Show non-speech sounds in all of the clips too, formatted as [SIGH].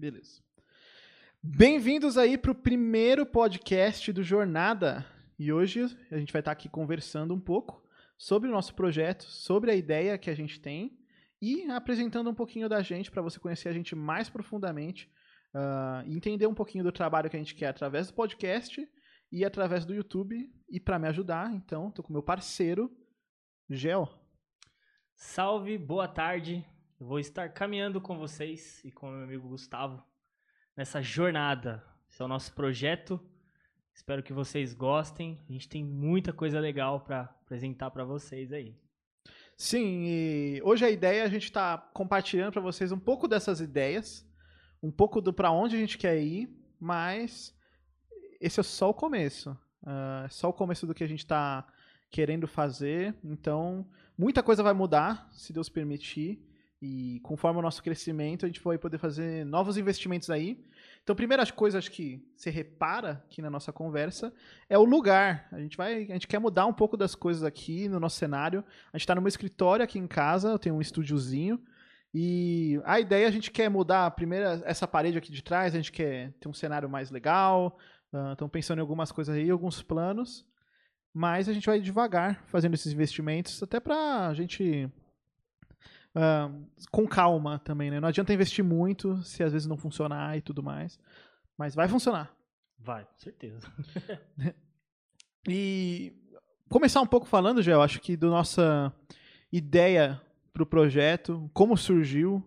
Beleza. Bem-vindos aí para o primeiro podcast do Jornada. E hoje a gente vai estar aqui conversando um pouco sobre o nosso projeto, sobre a ideia que a gente tem e apresentando um pouquinho da gente para você conhecer a gente mais profundamente uh, entender um pouquinho do trabalho que a gente quer através do podcast e através do YouTube. E para me ajudar, então, estou com meu parceiro, Gel. Salve, boa tarde. Eu vou estar caminhando com vocês e com o meu amigo Gustavo nessa jornada. Esse é o nosso projeto. Espero que vocês gostem. A gente tem muita coisa legal para apresentar para vocês aí. Sim, e hoje a ideia é a gente está compartilhando para vocês um pouco dessas ideias, um pouco do para onde a gente quer ir, mas esse é só o começo. Uh, só o começo do que a gente está querendo fazer. Então, muita coisa vai mudar, se Deus permitir. E conforme o nosso crescimento, a gente vai poder fazer novos investimentos aí. Então, primeira coisa acho que você repara aqui na nossa conversa é o lugar. A gente vai, a gente quer mudar um pouco das coisas aqui no nosso cenário. A gente está no meu escritório aqui em casa, eu tenho um estúdiozinho. E a ideia a gente quer mudar a primeira essa parede aqui de trás, a gente quer ter um cenário mais legal. Estão uh, pensando em algumas coisas aí, alguns planos. Mas a gente vai devagar fazendo esses investimentos, até para a gente uh, com calma também, né? Não adianta investir muito se às vezes não funcionar e tudo mais. Mas vai funcionar. Vai, com certeza. [LAUGHS] [LAUGHS] e começar um pouco falando, já, eu acho que da nossa ideia para o projeto, como surgiu,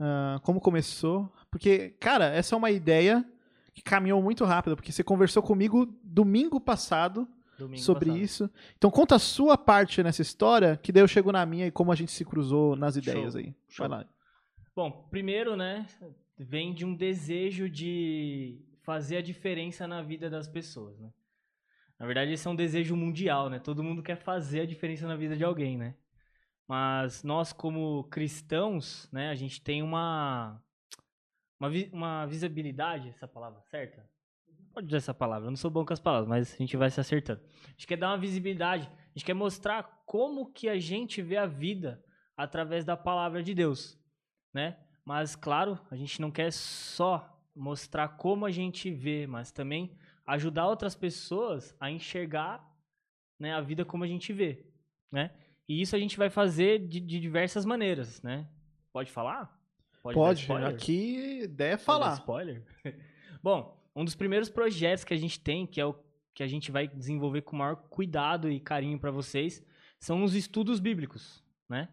uh, como começou. Porque, cara, essa é uma ideia que caminhou muito rápido, porque você conversou comigo domingo passado Domingo sobre passado. isso. Então conta a sua parte nessa história, que daí eu chego na minha e como a gente se cruzou nas ideias Show. aí. Show. Vai lá. Bom, primeiro, né, vem de um desejo de fazer a diferença na vida das pessoas, né? Na verdade, esse é um desejo mundial, né? Todo mundo quer fazer a diferença na vida de alguém, né? Mas nós, como cristãos, né, a gente tem uma, uma, uma visibilidade, essa palavra certa? Pode usar essa palavra, eu não sou bom com as palavras, mas a gente vai se acertando. A gente quer dar uma visibilidade, a gente quer mostrar como que a gente vê a vida através da palavra de Deus, né? Mas claro, a gente não quer só mostrar como a gente vê, mas também ajudar outras pessoas a enxergar né, a vida como a gente vê, né? E isso a gente vai fazer de, de diversas maneiras, né? Pode falar? Pode, Pode aqui ideia é falar. spoiler? [LAUGHS] Bom, um dos primeiros projetos que a gente tem, que é o que a gente vai desenvolver com o maior cuidado e carinho para vocês, são os estudos bíblicos, né?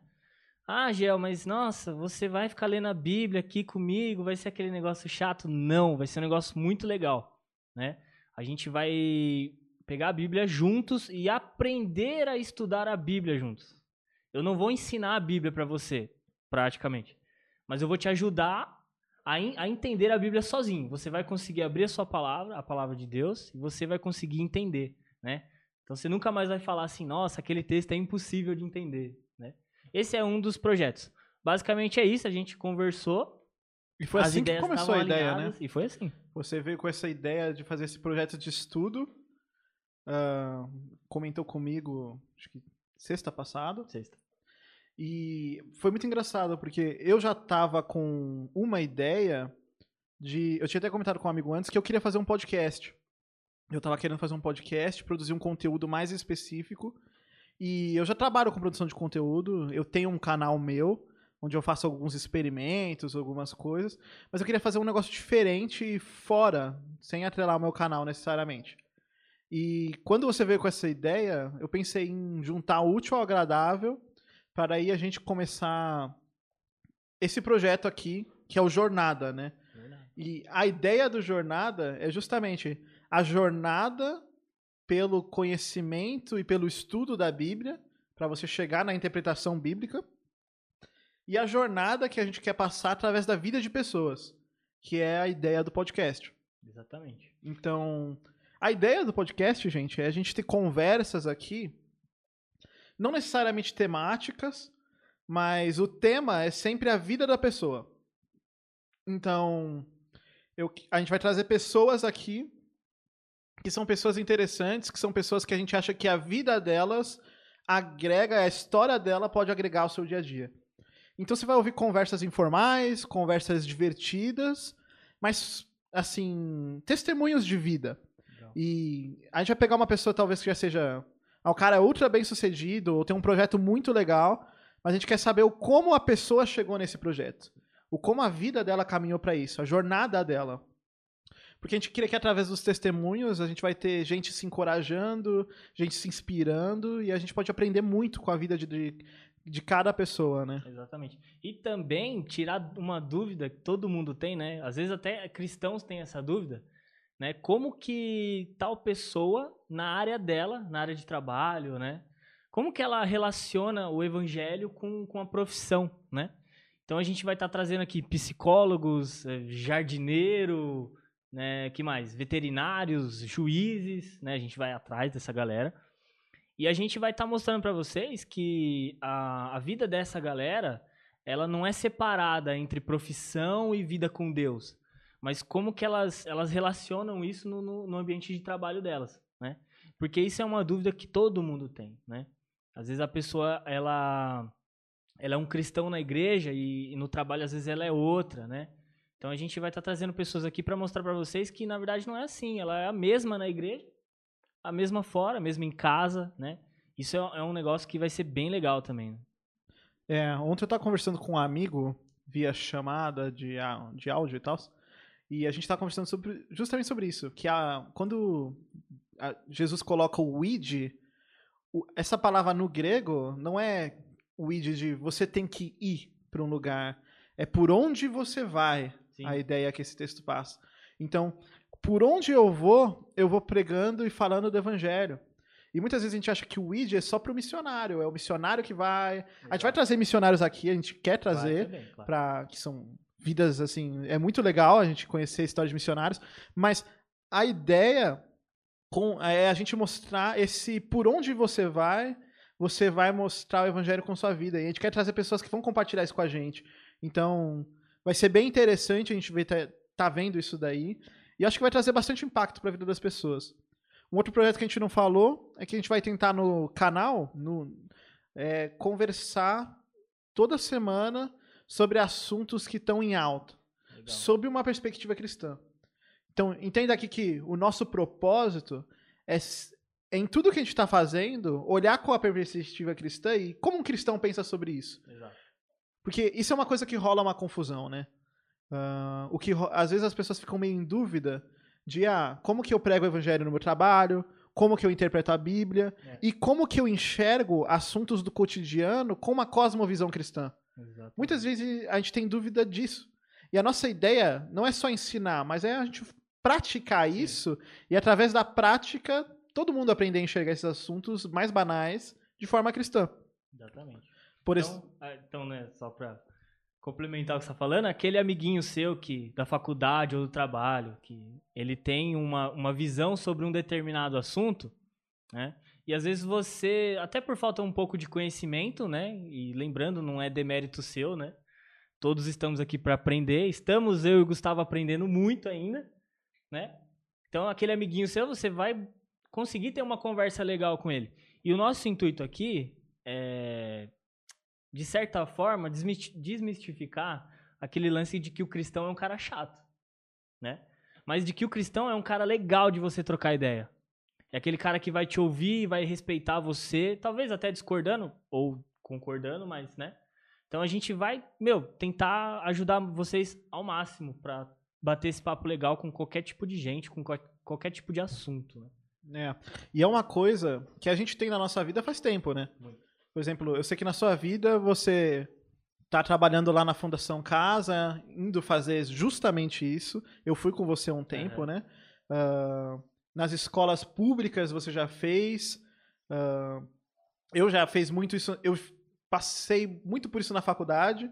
Ah, Gel, mas nossa, você vai ficar lendo a Bíblia aqui comigo, vai ser aquele negócio chato? Não, vai ser um negócio muito legal, né? A gente vai pegar a Bíblia juntos e aprender a estudar a Bíblia juntos. Eu não vou ensinar a Bíblia para você, praticamente, mas eu vou te ajudar a, a, entender a Bíblia sozinho. Você vai conseguir abrir a sua palavra, a palavra de Deus, e você vai conseguir entender, né? Então você nunca mais vai falar assim, nossa, aquele texto é impossível de entender, né? Esse é um dos projetos. Basicamente é isso, a gente conversou. E foi assim que começou a ideia, né? E foi assim. Você veio com essa ideia de fazer esse projeto de estudo, uh, comentou comigo, acho que sexta passada. Sexta. E foi muito engraçado, porque eu já tava com uma ideia de. Eu tinha até comentado com um amigo antes que eu queria fazer um podcast. Eu tava querendo fazer um podcast, produzir um conteúdo mais específico. E eu já trabalho com produção de conteúdo. Eu tenho um canal meu, onde eu faço alguns experimentos, algumas coisas. Mas eu queria fazer um negócio diferente fora, sem atrelar o meu canal necessariamente. E quando você veio com essa ideia, eu pensei em juntar o útil ao agradável para aí a gente começar esse projeto aqui, que é o Jornada, né? Verdade. E a ideia do Jornada é justamente a jornada pelo conhecimento e pelo estudo da Bíblia, para você chegar na interpretação bíblica, e a jornada que a gente quer passar através da vida de pessoas, que é a ideia do podcast. Exatamente. Então, a ideia do podcast, gente, é a gente ter conversas aqui não necessariamente temáticas, mas o tema é sempre a vida da pessoa. Então, eu, a gente vai trazer pessoas aqui que são pessoas interessantes, que são pessoas que a gente acha que a vida delas agrega, a história dela pode agregar ao seu dia a dia. Então você vai ouvir conversas informais, conversas divertidas, mas, assim, testemunhos de vida. Legal. E a gente vai pegar uma pessoa talvez que já seja. Ah, o cara é ultra bem sucedido, ou tem um projeto muito legal, mas a gente quer saber o como a pessoa chegou nesse projeto. O como a vida dela caminhou para isso, a jornada dela. Porque a gente queria que através dos testemunhos a gente vai ter gente se encorajando, gente se inspirando, e a gente pode aprender muito com a vida de, de, de cada pessoa, né? Exatamente. E também tirar uma dúvida que todo mundo tem, né? Às vezes até cristãos têm essa dúvida, né? Como que tal pessoa, na área dela, na área de trabalho, né? Como que ela relaciona o evangelho com, com a profissão, né? Então a gente vai estar trazendo aqui psicólogos, eh, jardineiro, né? Que mais? Veterinários, juízes, né? A gente vai atrás dessa galera. E a gente vai estar mostrando para vocês que a, a vida dessa galera, ela não é separada entre profissão e vida com Deus, mas como que elas, elas relacionam isso no, no, no ambiente de trabalho delas, né? Porque isso é uma dúvida que todo mundo tem, né? Às vezes a pessoa, ela, ela é um cristão na igreja e, e no trabalho às vezes ela é outra, né? Então a gente vai estar trazendo pessoas aqui para mostrar para vocês que na verdade não é assim, ela é a mesma na igreja, a mesma fora, a mesma em casa, né? Isso é, é um negócio que vai ser bem legal também. né? É, ontem eu tava conversando com um amigo via chamada de, de áudio e tal, e a gente tava conversando sobre, justamente sobre isso, que a, quando a- Jesus coloca o id, essa palavra no grego não é o id de você tem que ir para um lugar, é por onde você vai, Sim. a ideia que esse texto passa. Então, por onde eu vou, eu vou pregando e falando do evangelho. E muitas vezes a gente acha que o id é só para o missionário, é o missionário que vai, a gente vai trazer missionários aqui, a gente quer trazer, também, claro. para que são vidas assim, é muito legal a gente conhecer a história de missionários, mas a ideia com é a gente mostrar esse por onde você vai, você vai mostrar o evangelho com sua vida. E a gente quer trazer pessoas que vão compartilhar isso com a gente. Então, vai ser bem interessante a gente ver tá, tá vendo isso daí. E acho que vai trazer bastante impacto para a vida das pessoas. Um outro projeto que a gente não falou é que a gente vai tentar no canal no, é, conversar toda semana sobre assuntos que estão em alta, Legal. sob uma perspectiva cristã. Então, entenda aqui que o nosso propósito é, em tudo que a gente está fazendo, olhar com a perspectiva cristã e como um cristão pensa sobre isso. Exato. Porque isso é uma coisa que rola uma confusão, né? Ah, o que às vezes as pessoas ficam meio em dúvida de ah, como que eu prego o evangelho no meu trabalho, como que eu interpreto a Bíblia É. e como que eu enxergo assuntos do cotidiano com uma cosmovisão cristã. Exato. Muitas vezes a gente tem dúvida disso. E a nossa ideia não é só ensinar, mas é a gente praticar isso e através da prática todo mundo aprender a enxergar esses assuntos mais banais de forma cristã. Exatamente. Por Então, isso, ah, então, né, só pra complementar o que você tá falando, aquele amiguinho seu que da faculdade ou do trabalho, que ele tem uma, uma visão sobre um determinado assunto, né? E às vezes você, até por falta um pouco de conhecimento, né? E lembrando, não é demérito seu, né? Todos estamos aqui para aprender. Estamos eu e o Gustavo aprendendo muito ainda, né? Então, aquele amiguinho seu, você vai conseguir ter uma conversa legal com ele. E o nosso intuito aqui é de certa forma, desmistificar aquele lance de que o cristão é um cara chato, né? Mas de que o cristão é um cara legal de você trocar ideia. É aquele cara que vai te ouvir, vai respeitar você, talvez até discordando ou concordando, mas, né? Então a gente vai, meu, tentar ajudar vocês ao máximo pra bater esse papo legal com qualquer tipo de gente, com qual- qualquer tipo de assunto, né? É. E é uma coisa que a gente tem na nossa vida faz tempo, né? Muito. Por exemplo, eu sei que na sua vida você tá trabalhando lá na Fundação Casa, indo fazer justamente isso. Eu fui com você um tempo, Aham. né? Ah, nas escolas públicas você já fez. Ah, eu já fiz muito isso. Eu passei muito por isso na faculdade,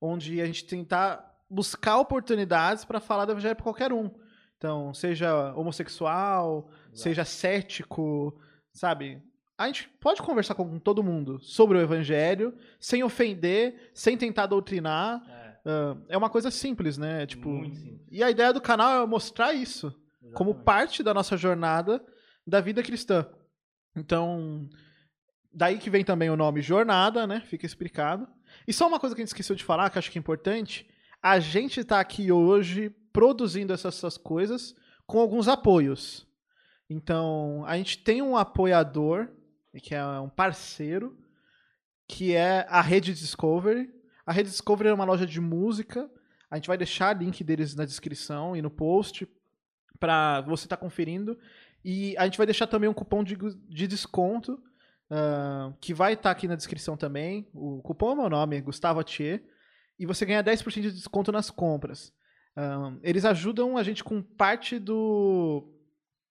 onde a gente tentar buscar oportunidades para falar do evangelho para qualquer um. Então, seja homossexual, seja cético, sabe? A gente pode conversar com todo mundo sobre o evangelho, sem ofender, sem tentar doutrinar. É, Ah, é uma coisa simples, né? Tipo, muito simples. e a ideia do canal é mostrar isso como Exatamente. parte da nossa jornada da vida cristã. Então, daí que vem também o nome jornada, né? Fica explicado. E só uma coisa que a gente esqueceu de falar, que eu acho que é importante, a gente tá aqui hoje produzindo essas, essas coisas com alguns apoios. Então, a gente tem um apoiador, que é um parceiro, que é a Rede Discovery. A Rede Discovery é uma loja de música. A gente vai deixar o link deles na descrição e no post para você estar tá conferindo. E a gente vai deixar também um cupom de, de desconto uh, que vai estar tá aqui na descrição também. O cupom é meu nome, Gustavo Atier. E você ganha 10% de desconto nas compras. Uh, eles ajudam a gente com parte do,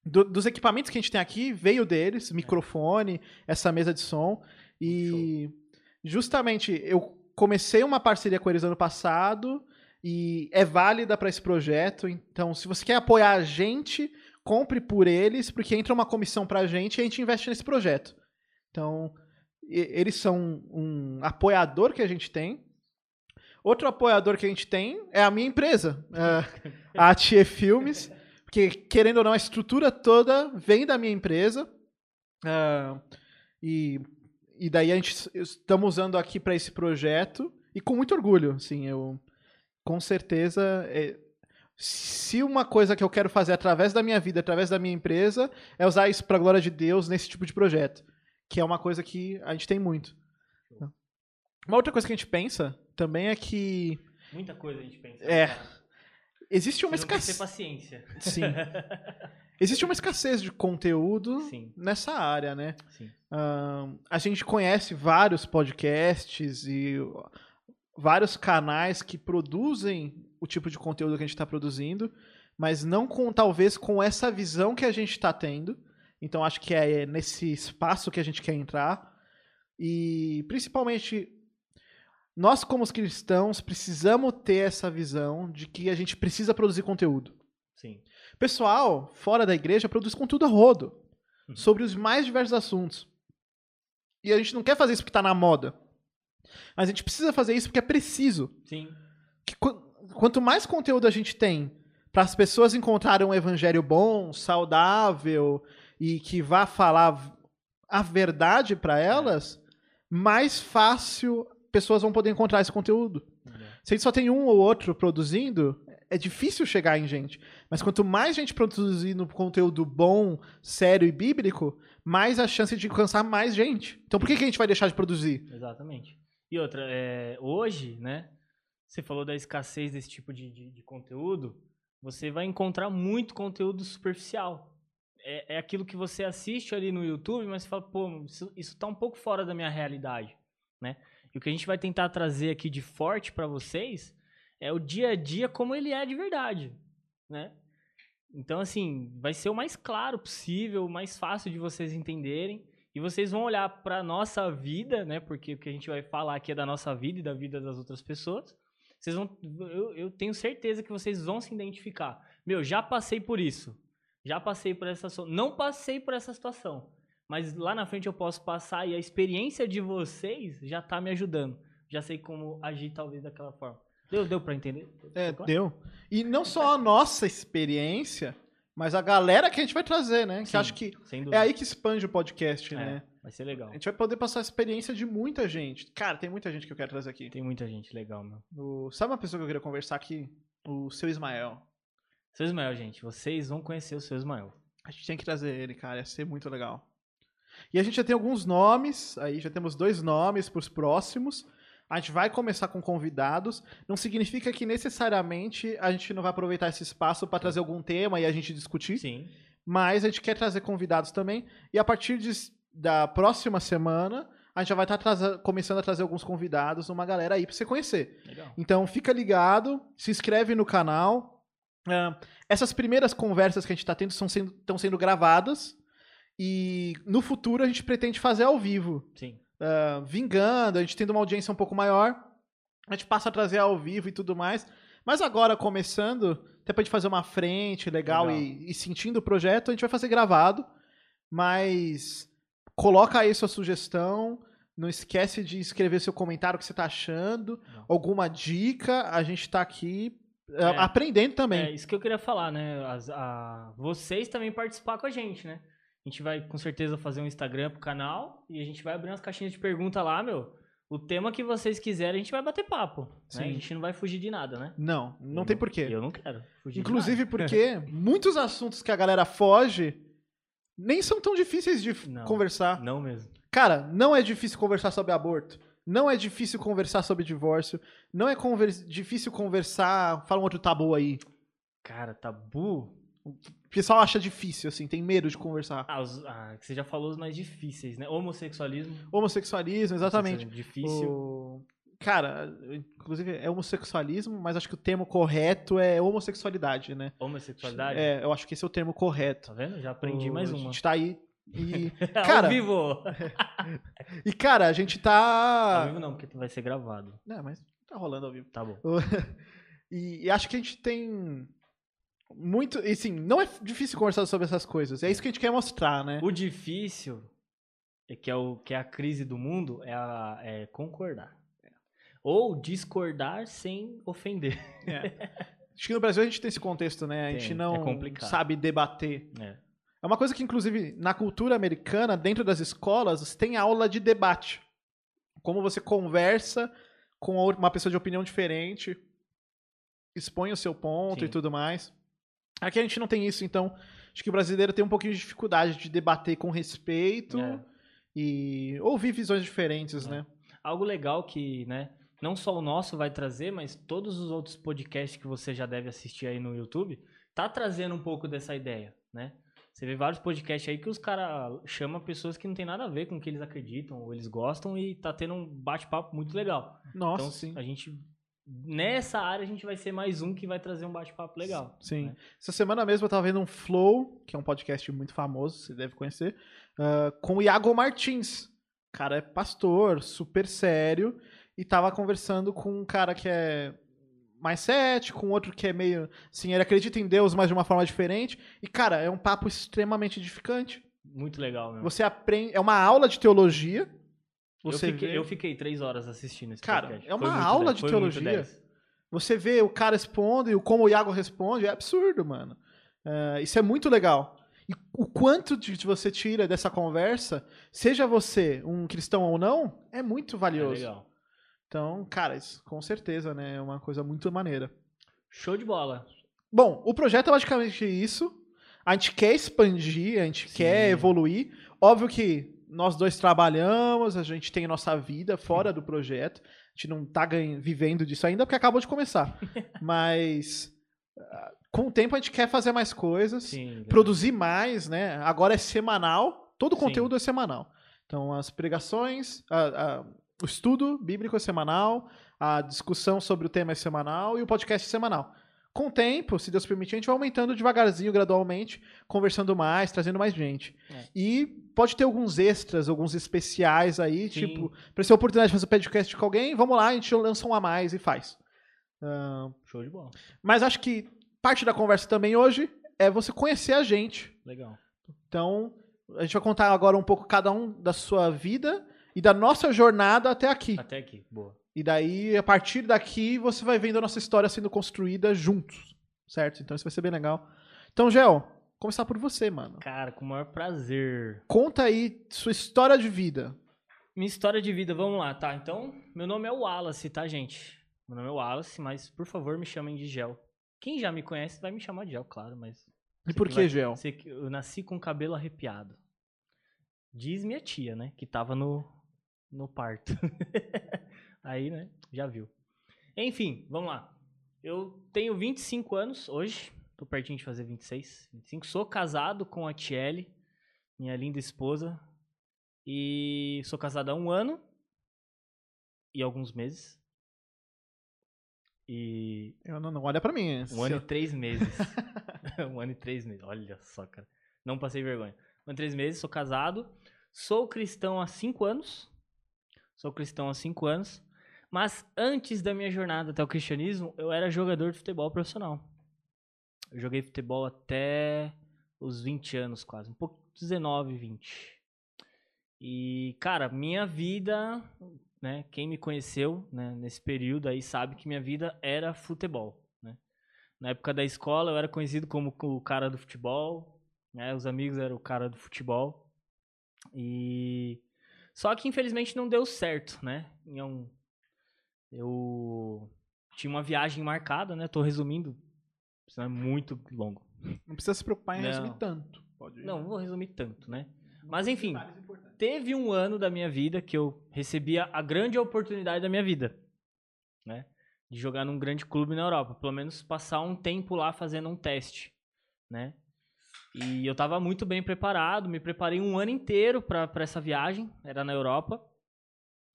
do, dos equipamentos que a gente tem aqui, veio deles, microfone, essa mesa de som. E Show. justamente eu comecei uma parceria com eles ano passado e é válida para esse projeto. Então, se você quer apoiar a gente, compre por eles, porque entra uma comissão para a gente e a gente investe nesse projeto. Então, eles são um apoiador que a gente tem. Outro apoiador que a gente tem é a minha empresa, a Tia Filmes, porque, querendo ou não, a estrutura toda vem da minha empresa. Uh, e, e daí a gente estamos usando aqui para esse projeto e com muito orgulho, assim, eu com certeza é, se uma coisa que eu quero fazer através da minha vida, através da minha empresa, é usar isso para a glória de Deus nesse tipo de projeto, que é uma coisa que a gente tem muito. Uma outra coisa que a gente pensa também é que muita coisa a gente pensa. É. Existe uma escassez. paciência. Sim. [LAUGHS] Existe uma escassez de conteúdo Sim. nessa área, né? Sim. Uh, a gente conhece vários podcasts e vários canais que produzem o tipo de conteúdo que a gente está produzindo, mas não com talvez com essa visão que a gente está tendo. Então acho que é nesse espaço que a gente quer entrar e principalmente nós como cristãos precisamos ter essa visão de que a gente precisa produzir conteúdo. Sim. Pessoal fora da igreja produz conteúdo a rodo uhum. sobre os mais diversos assuntos. E a gente não quer fazer isso porque está na moda. Mas a gente precisa fazer isso porque é preciso. Sim. Que, quanto mais conteúdo a gente tem para as pessoas encontrarem um evangelho bom, saudável e que vá falar a verdade para é. elas, é. mais fácil pessoas vão poder encontrar esse conteúdo. É. Se a gente só tem um ou outro produzindo, é difícil chegar em gente. Mas quanto mais gente produzindo conteúdo bom, sério e bíblico, mais a chance de alcançar mais gente. Então por que, que a gente vai deixar de produzir? Exatamente. E outra, é, hoje, né? Você falou da escassez desse tipo de, de, de conteúdo. Você vai encontrar muito conteúdo superficial. É, é, aquilo que você assiste ali no YouTube, mas fala, pô, isso, isso tá um pouco fora da minha realidade, né? E o que a gente vai tentar trazer aqui de forte para vocês é o dia a dia como ele é de verdade, né? Então, assim, vai ser o mais claro possível, o mais fácil de vocês entenderem. E vocês vão olhar para nossa vida, né? Porque o que a gente vai falar aqui é da nossa vida e da vida das outras pessoas. Vocês vão, eu, eu tenho certeza que vocês vão se identificar. Meu, já passei por isso. Já passei por essa não passei por essa situação, mas lá na frente eu posso passar e a experiência de vocês já tá me ajudando. Já sei como agir talvez daquela forma. Deu, deu para entender? É, deu. E não só a nossa experiência, mas a galera que a gente vai trazer, né? Sim, que acho que é aí que expande o podcast, é, né? Vai ser legal. A gente vai poder passar a experiência de muita gente. Cara, tem muita gente que eu quero trazer aqui. Tem muita gente, legal, meu. O... Sabe uma pessoa que eu queria conversar aqui? O seu Ismael. Seu Ismael, gente, vocês vão conhecer o seu Ismael. A gente tem que trazer ele, cara, ia ser muito legal. E a gente já tem alguns nomes, aí já temos dois nomes para os próximos. A gente vai começar com convidados. Não significa que necessariamente a gente não vai aproveitar esse espaço para trazer algum tema e a gente discutir. Sim. Mas a gente quer trazer convidados também. E a partir de, da próxima semana, a gente já vai estar tá começando a trazer alguns convidados, uma galera aí para você conhecer. Legal. Então fica ligado, se inscreve no canal. Uh, essas primeiras conversas que a gente está tendo estão sendo, sendo gravadas. E no futuro a gente pretende fazer ao vivo. Sim uh, vingando, a gente tendo uma audiência um pouco maior, a gente passa a trazer ao vivo e tudo mais. Mas agora, começando, até pra gente fazer uma frente legal, legal. E, e, sentindo o projeto, a gente vai fazer gravado. Mas coloca aí sua sugestão. Não esquece de escrever seu comentário, o que você tá achando. Não. Alguma dica. A gente tá aqui é, aprendendo também. É isso que eu queria falar, né? As, a, vocês também participar com a gente, né? A gente vai com certeza fazer um Instagram pro canal e a gente vai abrir umas caixinhas de pergunta lá, meu. O tema que vocês quiserem, a gente vai bater papo. Né? A gente não vai fugir de nada, né? Não, não Eu tem porquê. Eu não quero fugir Inclusive porque [LAUGHS] muitos assuntos que a galera foge nem são tão difíceis de Não. conversar. Não mesmo. Cara, não é difícil conversar sobre aborto. Não é difícil conversar sobre divórcio. Não é conver- difícil conversar. Fala um outro tabu aí. Cara, tabu. O pessoal acha difícil, assim, tem medo de conversar. Ah, os- ah, você já falou os mais difíceis, né? Homossexualismo. Homossexualismo, exatamente. Difícil. O- Cara, inclusive é homossexualismo, mas acho que o termo correto é homossexualidade, né? Homossexualidade. É, eu acho que esse é o termo correto. Tá vendo? Já aprendi mais A uma. gente tá aí. E, [LAUGHS] Ao cara, vivo! [LAUGHS] e, cara, a gente tá. Ao vivo não, porque vai ser gravado. Não, mas tá rolando ao vivo. Tá bom. [LAUGHS] E, e acho que a gente tem muito. E sim, não é difícil conversar sobre essas coisas. É isso que a gente quer mostrar, né? O difícil, é que é, o, que é a crise do mundo, é, a- é concordar. Ou discordar sem ofender. Acho que no Brasil a gente tem esse contexto, né? A Tem, gente é não complicado. sabe debater. É. É uma coisa que, inclusive, na cultura americana, dentro das escolas, tem aula de debate. Como você conversa com uma pessoa de opinião diferente, expõe o seu ponto Sim. e tudo mais. Aqui a gente não tem isso, então acho que o brasileiro tem um pouquinho de dificuldade de debater com respeito É. e ouvir visões diferentes, É. né? Algo legal que, né, não só o nosso vai trazer, mas todos os outros podcasts que você já deve assistir aí no YouTube, tá trazendo um pouco dessa ideia, né? Você vê vários podcasts aí que os caras chamam pessoas que não tem nada a ver com o que eles acreditam ou eles gostam e tá tendo um bate-papo muito legal. Nossa, então, sim. a gente nessa área a gente vai ser mais um que vai trazer um bate-papo legal. Sim. né? Essa semana mesmo eu tava vendo um Flow, que é um podcast muito famoso, você deve conhecer, ah, com o Iago Martins. O cara é pastor, super sério, e tava conversando com um cara que é mais cético, um outro que é meio. Assim, ele acredita em Deus, mas de uma forma diferente. E, cara, é um papo extremamente edificante. Muito legal mesmo. Você aprende. É uma aula de teologia. Eu, Você fiquei, vê- eu fiquei três horas assistindo esse Cara, podcast. é uma Foi aula de teologia. Você vê o cara responde e como o Iago responde, é absurdo, mano. É, isso é muito legal. E o quanto de você tira dessa conversa, seja você um cristão ou não, é muito É valioso. legal. então, cara, isso com certeza, né? É uma coisa muito maneira. Show de bola. Bom, o projeto é basicamente isso. A gente quer expandir, a gente Sim. quer evoluir. Óbvio que nós dois trabalhamos, a gente tem nossa vida fora do projeto. A gente não tá ganha- vivendo disso ainda porque acabou de começar. [LAUGHS] Mas ah, com o tempo a gente quer fazer mais coisas, Sim. produzir mais, né? Agora é semanal, todo o Sim. conteúdo é semanal. Então as pregações, a- a- o estudo bíblico é semanal, a discussão sobre o tema é semanal e o podcast é semanal. Com o tempo, se Deus permitir, a gente vai aumentando devagarzinho, gradualmente, conversando mais, trazendo mais gente. É. E pode ter alguns extras, alguns especiais aí, Sim. tipo, para ser a oportunidade de fazer podcast com alguém, vamos lá, a gente lança um a mais e faz. Ah, Show de bola. mas acho que parte da conversa também hoje é você conhecer a gente. Legal. Então, a gente vai contar agora um pouco cada um da sua vida e da nossa jornada até aqui. Até aqui. Boa. E daí, a partir daqui, você vai vendo a nossa história sendo construída juntos, certo? Então isso vai ser bem legal. Então, Gel, começar por você, mano. Cara, com o maior prazer. Conta aí sua história de vida. Minha história de vida, vamos lá, tá? Então, meu nome é Wallace, tá, gente? Meu nome é Wallace, mas por favor me chamem de Gel. Quem já me conhece vai me chamar de Gel, claro, mas. E por que que, vai- Gel? Eu nasci com o cabelo arrepiado. Diz minha tia, né? Que tava no, no parto. [LAUGHS] Aí, né? Já viu. Enfim, vamos lá. Eu tenho 25 anos hoje. Tô pertinho de fazer 26. 25. Sou casado com a Tiele, minha linda esposa. E sou casado há um ano e alguns meses. E Eu não, não olha pra mim. um ano e três meses. [LAUGHS] um ano e três meses. Olha só, cara. Não passei vergonha. Um ano e três meses, sou casado. Sou cristão há cinco anos. Sou cristão há cinco anos. Mas antes da minha jornada até o cristianismo, eu era jogador de futebol profissional. Eu joguei futebol até os 20 anos quase. Um pouco, 19, 20. E, cara, minha vida, né? Quem me conheceu né, nesse período aí sabe que minha vida era futebol. Né? Na época da escola eu era conhecido como o cara do futebol, né? Os amigos eram o cara do futebol. E Só que infelizmente não deu certo, né? Em um- Eu tinha uma viagem marcada, né? Tô resumindo, senão é muito longo. Não precisa se preocupar em Não. resumir tanto. Pode Não, não vou resumir tanto, né? Mas enfim, teve um ano da minha vida que eu recebia a grande oportunidade da minha vida, né? De jogar num grande clube na Europa, pelo menos passar um tempo lá fazendo um teste, né? E eu tava muito bem preparado, me preparei um ano inteiro pra essa viagem, era na Europa.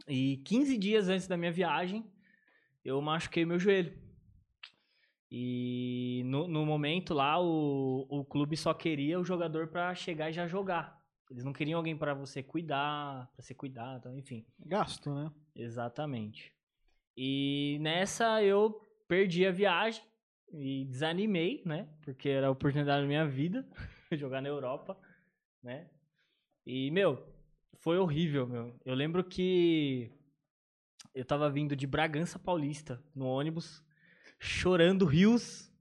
E 15 dias antes da minha viagem, eu machuquei meu joelho. E no, no momento lá, o, o clube só queria o jogador pra chegar e já jogar. Eles não queriam alguém pra você cuidar, pra ser cuidado, então, enfim. Gasto, né? Exatamente. E nessa eu perdi a viagem e desanimei, né? Porque era a oportunidade da minha vida [LAUGHS] jogar na Europa, né? E, meu, foi horrível, meu. Eu lembro que eu tava vindo de Bragança Paulista no ônibus, chorando rios.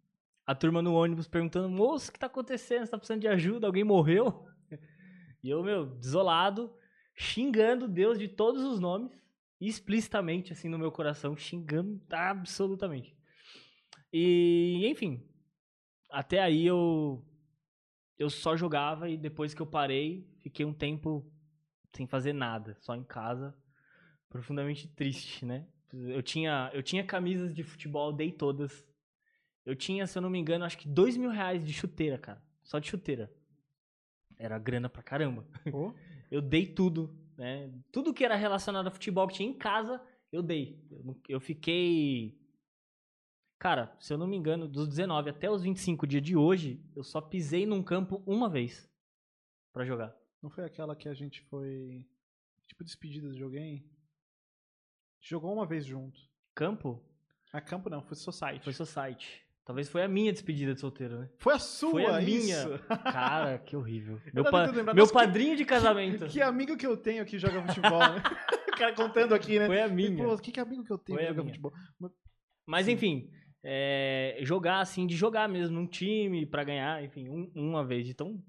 A turma no ônibus perguntando: moço, o que tá acontecendo? Você tá precisando de ajuda? Alguém morreu? [LAUGHS] E eu, meu, desolado, xingando Deus de todos os nomes, explicitamente, assim, no meu coração, xingando absolutamente. E, enfim, até aí eu, eu só jogava e depois que eu parei, fiquei um tempo sem fazer nada, só em casa, profundamente triste, né? Eu tinha, eu tinha camisas de futebol, dei todas. Eu tinha, se eu não me engano, acho que dois mil reais de chuteira, cara. Só de chuteira. Era grana pra caramba. Pô, [LAUGHS] Eu dei tudo, né? Tudo que era relacionado a futebol que tinha em casa, eu dei. Eu, eu fiquei. Cara, se eu não me engano, dos 19 até os 25 dias de hoje, eu só pisei num campo uma vez pra jogar. Não foi aquela que a gente foi. Tipo, despedida de alguém? Jogou uma vez junto. Campo A campo não, foi Society. foi Society. Talvez foi a minha despedida de solteiro, né? Foi a sua, Foi a minha. isso. [LAUGHS] Cara, que horrível. Eu Meu, pa- lembrar, meu nossa, que- padrinho de casamento. Que amigo que eu tenho que joga futebol, né? [LAUGHS] o cara contando aqui, né? Foi a minha. Pô, que, que amigo que eu tenho Foi que joga minha. futebol? Mas enfim, é, jogar assim, de jogar mesmo num time pra ganhar, enfim, um- uma vez, de tão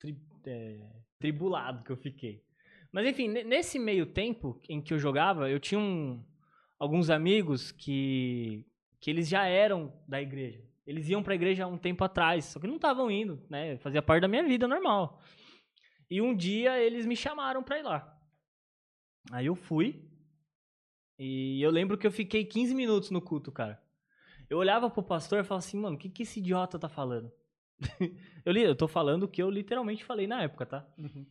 tri- é, tribulado que eu fiquei. Mas enfim, ne- nesse meio tempo em que eu jogava, eu tinha um- alguns amigos que, que eles já eram da igreja. Eles iam pra igreja há um tempo atrás, só que não estavam indo, né? Fazia parte da minha vida normal. E um dia eles me chamaram pra ir lá. Aí eu fui. E eu lembro que eu fiquei 15 minutos no culto, cara. Eu olhava pro pastor e falava assim, mano, o que, que esse idiota tá falando? [LAUGHS] eu, li, eu tô falando o que eu literalmente falei na época, tá? Uhum.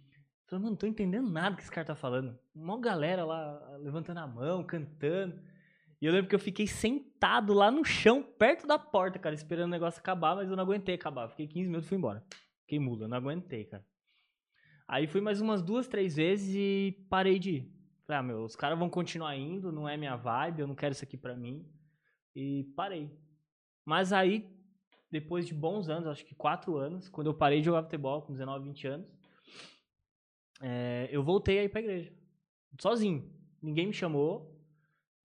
Falei, mano, não tô entendendo nada que esse cara tá falando. Uma galera lá levantando a mão, cantando. E eu lembro que eu fiquei sentado lá no chão, perto da porta, cara, esperando o negócio acabar, mas eu não aguentei acabar. Fiquei 15 minutos e fui embora. Fiquei mula, não aguentei, cara. Aí fui mais umas duas, três vezes e parei de ir. Falei, ah, meu, os caras vão continuar indo, não é minha vibe, eu não quero isso aqui pra mim. E parei. Mas aí, depois de bons anos, acho que quatro anos, quando eu parei de jogar futebol, com 19, 20 anos, é, eu voltei aí pra igreja. Sozinho. Ninguém me chamou.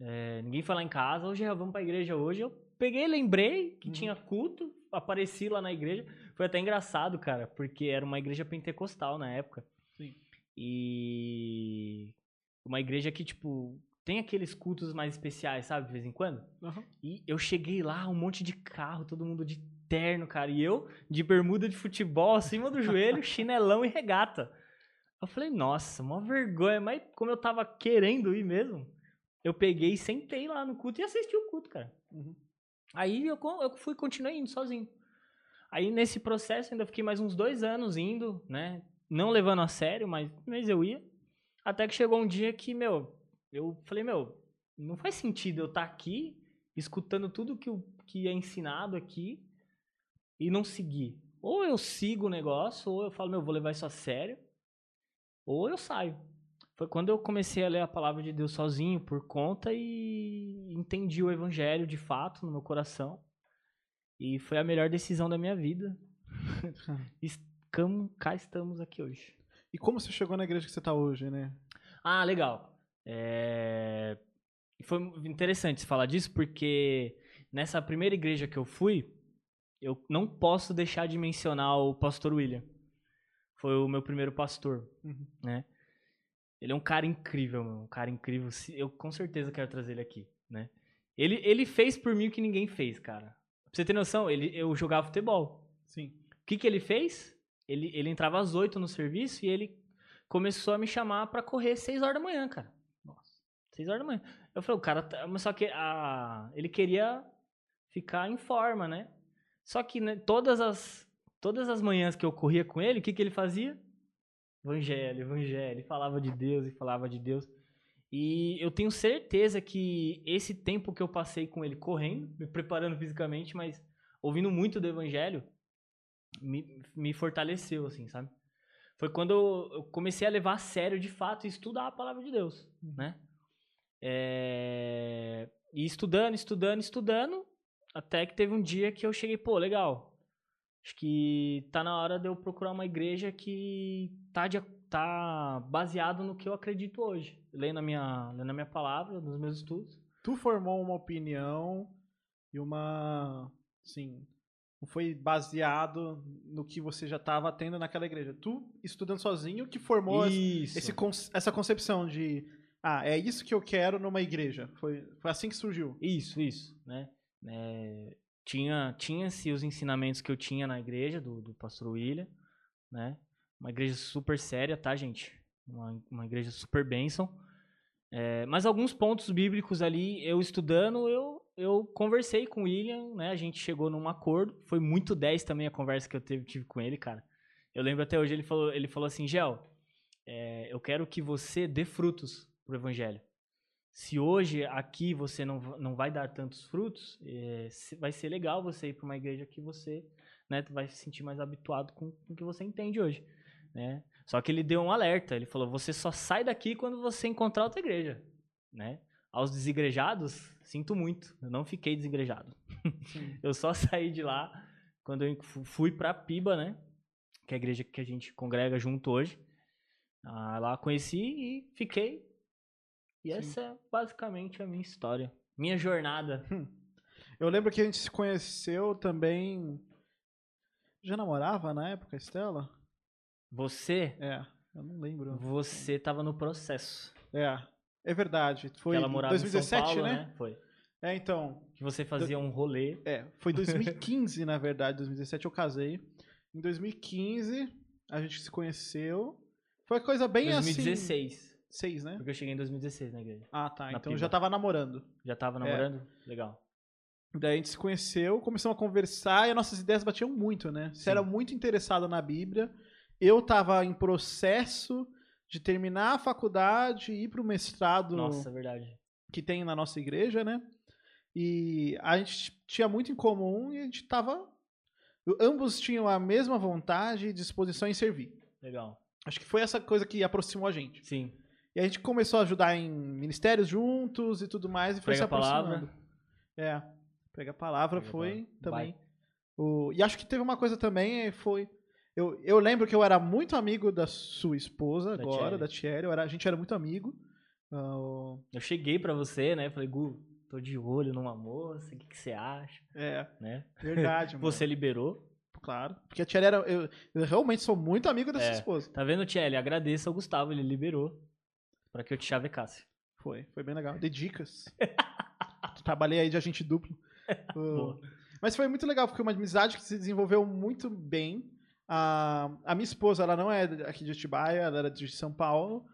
é, ninguém foi lá em casa. Hoje vamos pra igreja hoje. Eu peguei, lembrei que Uhum. tinha culto. Apareci lá na igreja. Foi até engraçado, cara, porque era uma igreja pentecostal na época. Sim. E uma igreja que, tipo, tem aqueles cultos mais especiais, sabe, de vez em quando? Uhum. E eu cheguei lá, um monte de carro, todo mundo de terno, cara. E eu, de bermuda de futebol, acima do joelho, [LAUGHS] chinelão e regata. Eu falei, nossa, uma vergonha. Mas como eu tava querendo ir mesmo, eu peguei e sentei lá no culto e assisti o culto, cara. Uhum. Aí eu, eu fui, continuei indo sozinho. Aí nesse processo ainda fiquei mais uns dois anos indo, né? Não levando a sério, mas, mas eu ia. Até que chegou um dia que, meu, eu falei, meu, não faz sentido eu estar aqui, escutando tudo que, o, que é ensinado aqui e não seguir. Ou eu sigo o negócio, ou eu falo, meu, vou levar isso a sério, ou eu saio. Foi quando eu comecei a ler a palavra de Deus sozinho, por conta, e entendi o evangelho de fato no meu coração. E foi a melhor decisão da minha vida. [LAUGHS] Escam- cá estamos aqui hoje. E como você chegou na igreja que você tá hoje, né? Ah, legal. É, Foi interessante você falar disso, porque nessa primeira igreja que eu fui, eu não posso deixar de mencionar o pastor William. Foi o meu primeiro pastor, Uhum. né? Ele é um cara incrível, um cara incrível. Eu com certeza quero trazer ele aqui, né? Ele, ele fez por mim o que ninguém fez, cara. Pra você ter noção, ele, eu jogava futebol. Sim. O que, que ele fez? Ele, ele entrava às 8 no serviço e ele começou a me chamar pra correr 6 horas da manhã, cara. Nossa. 6 horas da manhã. Eu falei, o cara. Tá... Mas só que a... ele queria ficar em forma, né? Só que né, todas, as, todas as manhãs que eu corria com ele, o que, que ele fazia? Evangelho, evangelho. Falava de Deus e falava de Deus. E eu tenho certeza que esse tempo que eu passei com ele correndo, me preparando fisicamente, mas ouvindo muito do evangelho, me, me fortaleceu, assim, sabe? Foi quando eu, eu comecei a levar a sério, de fato, estudar a palavra de Deus, né? É, E estudando, estudando, estudando, até que teve um dia que eu cheguei, pô, legal. Acho que tá na hora de eu procurar uma igreja que tá, de, tá baseado no que eu acredito hoje. Lendo a minha, lendo a minha palavra, nos meus estudos. Tu formou uma opinião e uma. Sim. Não foi baseado no que você já estava tendo naquela igreja. Tu, estudando sozinho, que formou Isso. esse, essa concepção de. Ah, é isso que eu quero numa igreja. Foi, foi assim que surgiu. Isso, isso, né? É, tinha tinha-se os ensinamentos que eu tinha na igreja do, do pastor William, né? Uma igreja super séria, tá, gente? Uma, uma igreja super bênção. É, mas alguns pontos bíblicos ali, eu estudando, eu, eu conversei com o William, né? A gente chegou num acordo. Foi muito 10 também a conversa que eu teve, tive com ele, cara. Eu lembro até hoje, ele falou, ele falou assim, Gel, é, eu quero que você dê frutos pro evangelho. Se hoje aqui você não, não vai dar tantos frutos, é, se- vai ser legal você ir para uma igreja que você né, vai se sentir mais habituado com, com o que você entende hoje. Né? Só que ele deu um alerta, ele falou, você só sai daqui quando você encontrar outra igreja. Né? Aos desigrejados, sinto muito, eu não fiquei desigrejado. [LAUGHS] eu só saí de lá quando eu fu- fui para Piba, né? que é a igreja que a gente congrega junto hoje. Ah, lá conheci e fiquei. E Sim. essa é basicamente a minha história. Minha jornada. Eu lembro que a gente se conheceu também. Já namorava na época, Estela? Você, É, eu não lembro. você tava no processo. É, é verdade. Foi que ela em em 2017, São Paulo, né? né? Foi. É, então. Que você fazia um rolê. É, foi 2015, [LAUGHS] na verdade. 2017 eu casei. Em 2015 a gente se conheceu. Foi coisa bem assim. 2016. 6, né? Porque eu cheguei em 2016 na igreja. Ah, tá. Na Então Piba. já tava namorando. Já tava namorando? Legal. Daí a gente se conheceu, começamos a conversar e as nossas ideias batiam muito, né? Você Sim. era muito interessado na Bíblia. Eu tava em processo de terminar a faculdade e ir pro mestrado Nossa, é verdade. que tem na nossa igreja, né? E a gente tinha muito em comum e a gente tava. Ambos tinham a mesma vontade e disposição em servir. Legal. Acho que foi essa coisa que aproximou a gente. Sim. E a gente começou a ajudar em ministérios juntos e tudo mais e foi Prega se a palavra. aproximando. É, prega a palavra Prega a foi palavra. também. O, e acho que teve uma coisa também, eh, foi. Eu, eu lembro que eu era muito amigo da sua esposa Da agora, Thierry. da Thierry. Era, a gente era muito amigo. O- Eu cheguei pra você, né? Falei, Gu, tô de olho numa moça, o que, que você acha? é, Né? verdade, [LAUGHS] mano. Você liberou. Claro. Porque a Thierry era. Eu, eu realmente sou muito amigo da sua É. esposa. Tá vendo, Tchelle? Agradeço ao Gustavo, ele liberou. Pra que eu te chavecasse. Foi, foi bem legal. Dei dicas. [LAUGHS] Trabalhei aí de agente duplo. [LAUGHS] O- Boa. Mas foi muito legal, porque uma amizade que se desenvolveu muito bem. A, a minha esposa, ela não é aqui de Atibaia, ela era de São Paulo,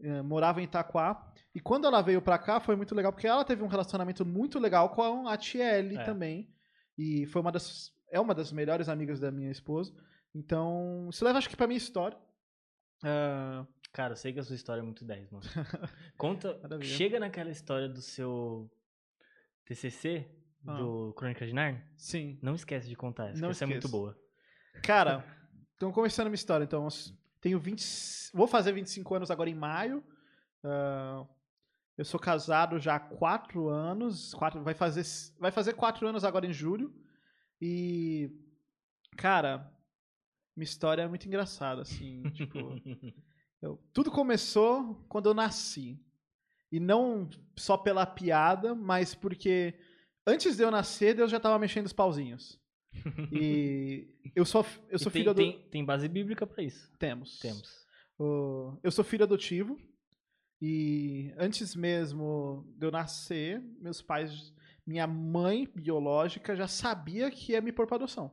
eh, morava em Itaquá. E quando ela veio pra cá, foi muito legal, porque ela teve um relacionamento muito legal com a Tiele É. também. E foi uma das. É uma das melhores amigas da minha esposa. Então, isso leva, acho que, pra minha história. Ah, Cara, eu sei que a sua história é muito 10, mano. [LAUGHS] Conta. Maravilha. Chega naquela história do seu TCC, Ah. do Crônica de Narnia. sim. Não esquece de contar essa, Não essa é muito boa. Cara, [LAUGHS] então começando a minha história. Então, tenho 20. Vou fazer 25 anos agora em maio. Ah, eu sou casado já há 4 anos. Quatro, vai, fazer, vai fazer 4 anos agora em julho. E. Cara, minha história é muito engraçada, assim. tipo, [LAUGHS] eu- tudo começou quando eu nasci. E não só pela piada, mas porque antes de eu nascer, Deus já tava mexendo os pauzinhos. E [LAUGHS] eu sou, eu sou tem, filho do. tem, tem base bíblica pra isso. Temos. Temos. Eu sou filho adotivo. E antes mesmo de eu nascer, meus pais, minha mãe biológica já sabia que ia me pôr para adoção.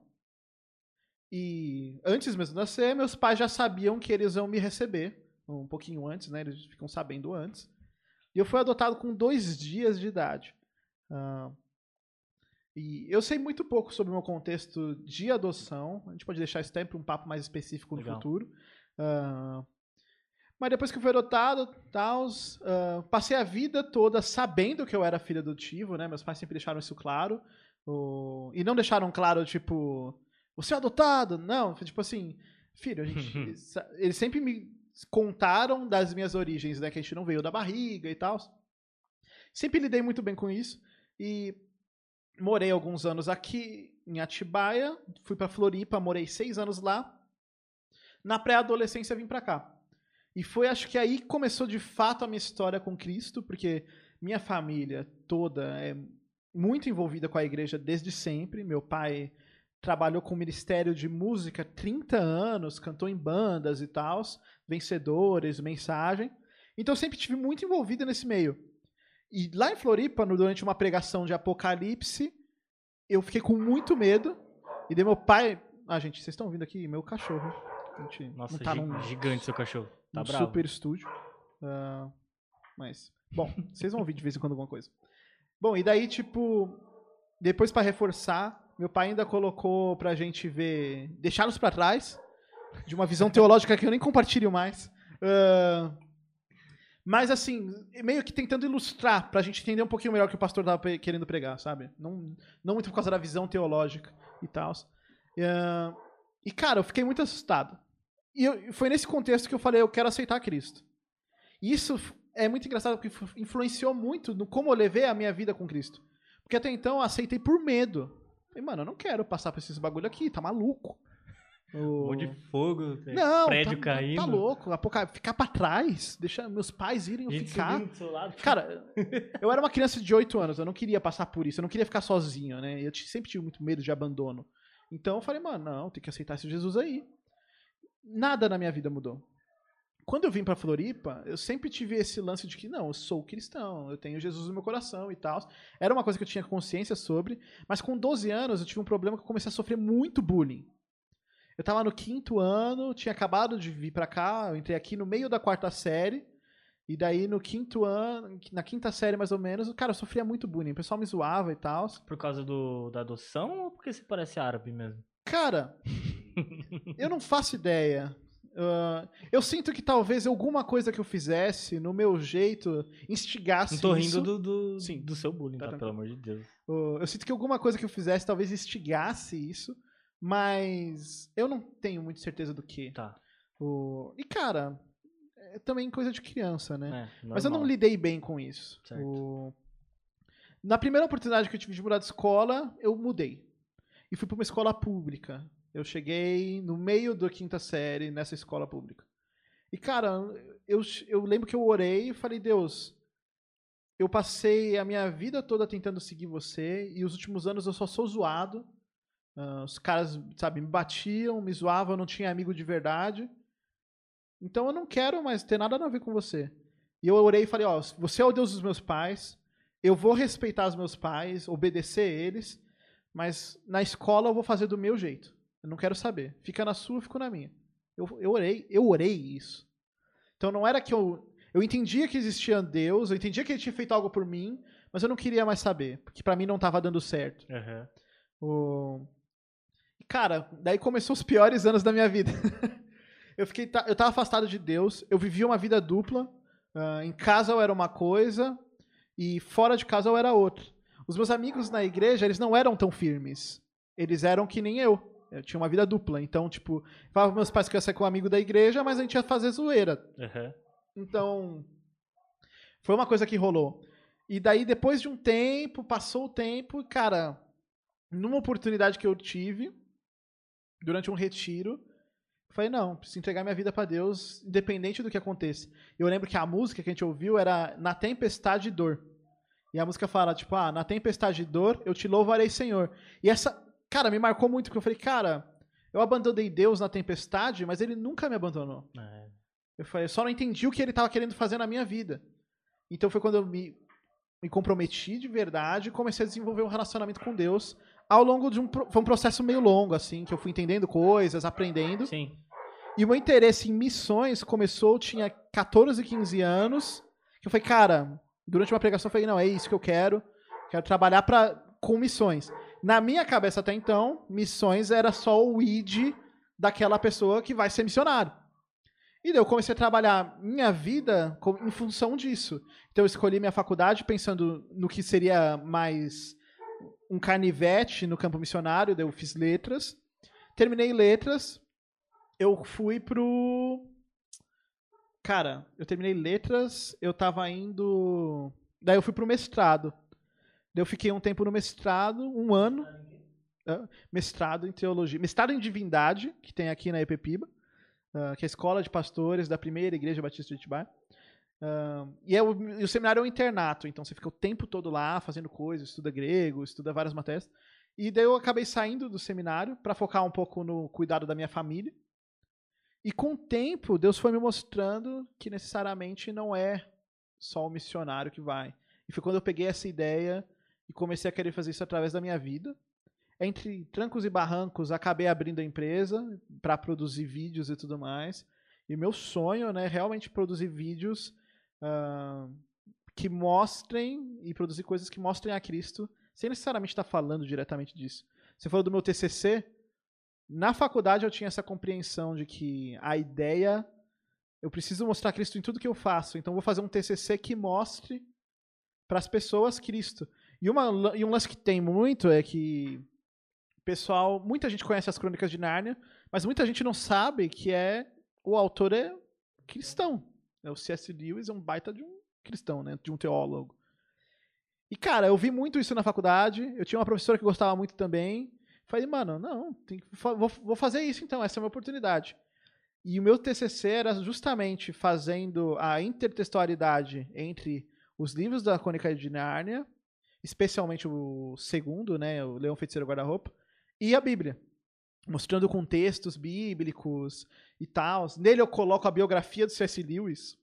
E antes mesmo de nascer, meus pais já sabiam que eles iam me receber, um pouquinho antes, né? Eles ficam sabendo antes. E eu fui adotado com dois dias de idade. Uh, e eu sei muito pouco sobre o meu contexto de adoção. A gente pode deixar isso até para um papo mais específico no Legal. futuro. Uh, mas depois que eu fui adotado, tals, uh, passei a vida toda sabendo que eu era filho adotivo, né? Meus pais sempre deixaram isso claro. E não deixaram claro, tipo, você é adotado? Não, tipo assim, filho, a gente. eles sempre me contaram das minhas origens, né? Que a gente não veio da barriga e tal. Sempre lidei muito bem com isso. E morei alguns anos aqui em Atibaia, fui para Floripa, morei seis anos lá. Na pré-adolescência vim para cá. E foi, acho que aí começou de fato a minha história com Cristo, porque minha família toda é muito envolvida com a igreja desde sempre. Meu pai trabalhou com o Ministério de Música 30 anos, cantou em bandas e tal, vencedores, mensagem. Então eu sempre tive muito envolvido nesse meio. E lá em Floripa, durante uma pregação de Apocalipse, eu fiquei com muito medo. E daí meu pai. Ah, gente, vocês estão ouvindo aqui? Meu cachorro. Gente Nossa, tá num, gigante seu cachorro. Tá num bravo. super estúdio. Ah, mas, bom, vocês vão ouvir de vez em quando alguma coisa. Bom, e daí, tipo, depois pra reforçar, meu pai ainda colocou pra gente ver Deixá-los pra trás, de uma visão teológica que eu nem compartilho mais. Ah, mas, assim, meio que tentando ilustrar, pra gente entender um pouquinho melhor o que o pastor tava querendo pregar, sabe? Não, não muito por causa da visão teológica e tal. Ah, e, cara, eu fiquei muito assustado. E eu- foi nesse contexto que eu falei, eu quero aceitar Cristo. E isso é muito engraçado porque influenciou muito no como eu levei a minha vida com Cristo. Porque até então eu aceitei por medo. Falei, mano, eu não quero passar por esses bagulho aqui, tá maluco. Um monte de fogo, Não, prédio tá, caindo. tá louco. Apoca- Ficar pra trás, deixar meus pais irem eu Gente ficar. Cara, [LAUGHS] eu era uma criança de 8 anos, eu não queria passar por isso, eu não queria ficar sozinho, né? Eu sempre tive muito medo de abandono. Então eu falei, mano, não, tem que aceitar esse Jesus aí. Nada na minha vida mudou. Quando eu vim pra Floripa, eu sempre tive esse lance de que, não, eu sou cristão, eu tenho Jesus no meu coração e tal. Era uma coisa que eu tinha consciência sobre, mas com 12 anos eu tive um problema que eu comecei a sofrer muito bullying. Eu tava no quinto ano, tinha acabado de vir pra cá, eu entrei aqui no meio da quarta série, e daí no quinto ano, na quinta série mais ou menos, cara, eu sofria muito bullying. O pessoal me zoava e tal. Por causa do, da adoção ou porque você parece árabe mesmo? Cara, [LAUGHS] eu não faço ideia. Ah, eu sinto que talvez alguma coisa que eu fizesse, no meu jeito, instigasse Não tô isso. rindo do, do, Sim. do seu bullying, Tá tá? Pelo amor de Deus. Uh, Eu sinto que alguma coisa que eu fizesse talvez instigasse isso, mas eu não tenho muita certeza do que. Tá. Uh, E, cara, é também coisa de criança, né? É, Mas eu não lidei bem com isso. Na primeira oportunidade que eu tive de mudar de escola, eu mudei. E fui para uma escola pública. Eu cheguei no meio da quinta série nessa escola pública. E, cara, eu, eu lembro que eu orei e falei, Deus, eu passei a minha vida toda tentando seguir você e os últimos anos eu só sou zoado. Ah, os caras, sabe, me batiam, me zoavam, eu não tinha amigo de verdade. Então eu não quero mais ter nada a ver com você. E eu orei e falei, ó, você é o Deus dos meus pais, eu vou respeitar os meus pais, obedecer eles, mas na escola eu vou fazer do meu jeito. Eu não quero saber. Fica na sua, fico na minha. Eu, eu orei, eu orei isso. Então não era que eu eu entendia que existia Deus, eu entendia que ele tinha feito algo por mim, mas eu não queria mais saber, porque pra mim não tava dando certo. Aham. O... Cara, daí começou os piores anos da minha vida. [LAUGHS] eu fiquei, eu tava afastado de Deus, eu vivia uma vida dupla. ah, em casa eu era uma coisa e fora de casa eu era outra. Os meus amigos na igreja, eles não eram tão firmes. Eles eram que nem eu. Eu tinha uma vida dupla. Então, tipo, falava pros meus pais que eu ia sair com um amigo da igreja, mas a gente ia fazer zoeira. Aham. Então, foi uma coisa que rolou. E daí, depois de um tempo, passou o tempo, e, cara, numa oportunidade que eu tive, durante um retiro, falei, não, preciso entregar minha vida pra Deus, independente do que aconteça. Eu lembro que a música que a gente ouviu era Na Tempestade e Dor. E a música fala, tipo, ah, na tempestade e dor, eu te louvarei, Senhor. E essa, cara, me marcou muito, porque eu falei, cara, eu abandonei Deus na tempestade, mas ele nunca me abandonou. É. Eu falei, eu só não entendi o que ele estava querendo fazer na minha vida. Então foi quando eu me, me comprometi de verdade e comecei a desenvolver um relacionamento com Deus ao longo de um, foi um processo meio longo, assim, que eu fui entendendo coisas, aprendendo. Sim. E o meu interesse em missões começou, eu tinha 14, 15 anos, que eu falei, cara, durante uma pregação eu falei, não, é isso que eu quero, quero trabalhar pra, com missões. Na minha cabeça até então, missões era só o id daquela pessoa que vai ser missionário. E daí eu comecei a trabalhar minha vida em função disso. Então eu escolhi minha faculdade pensando no que seria mais um canivete no campo missionário, daí eu fiz letras. Terminei letras, eu fui pro. Cara, eu terminei letras, eu tava indo. Daí eu fui pro mestrado. Eu fiquei um tempo no mestrado, um ano. Hã? mestrado em teologia. Mestrado em divindade, que tem aqui na EPPIBA, ah, que é a escola de pastores da primeira igreja batista de Itibaia. Ah, e, é o, e o seminário é um internato, então você fica o tempo todo lá fazendo coisas, estuda grego, estuda várias matérias. E daí eu acabei saindo do seminário para focar um pouco no cuidado da minha família. E com o tempo, Deus foi me mostrando que necessariamente não é só o missionário que vai. E foi quando eu peguei essa ideia e comecei a querer fazer isso através da minha vida. Entre trancos e barrancos, acabei abrindo a empresa para produzir vídeos e tudo mais. E meu sonho, né, é realmente produzir vídeos ah, que mostrem e produzir coisas que mostrem a Cristo, sem necessariamente estar falando diretamente disso. Você falou do meu TCC. Na faculdade eu tinha essa compreensão de que a ideia eu preciso mostrar Cristo em tudo que eu faço. Então vou fazer um TCC que mostre para as pessoas Cristo. E, uma, e um lance que tem muito é que pessoal, muita gente conhece as Crônicas de Nárnia, mas muita gente não sabe que é o autor é cristão. É o C.S. Lewis é um baita de um cristão, né, de um teólogo. E cara, eu vi muito isso na faculdade. Eu tinha uma professora que gostava muito também. Falei, mano, não, tem vou, vou fazer isso então, essa é minha oportunidade. E o meu TCC era justamente fazendo a intertextualidade entre os livros da Crônica de Nárnia, especialmente o segundo, né, o Leão Feiticeiro Guarda-Roupa, e a Bíblia, mostrando contextos bíblicos e tal. Nele eu coloco a biografia do C.S. Lewis,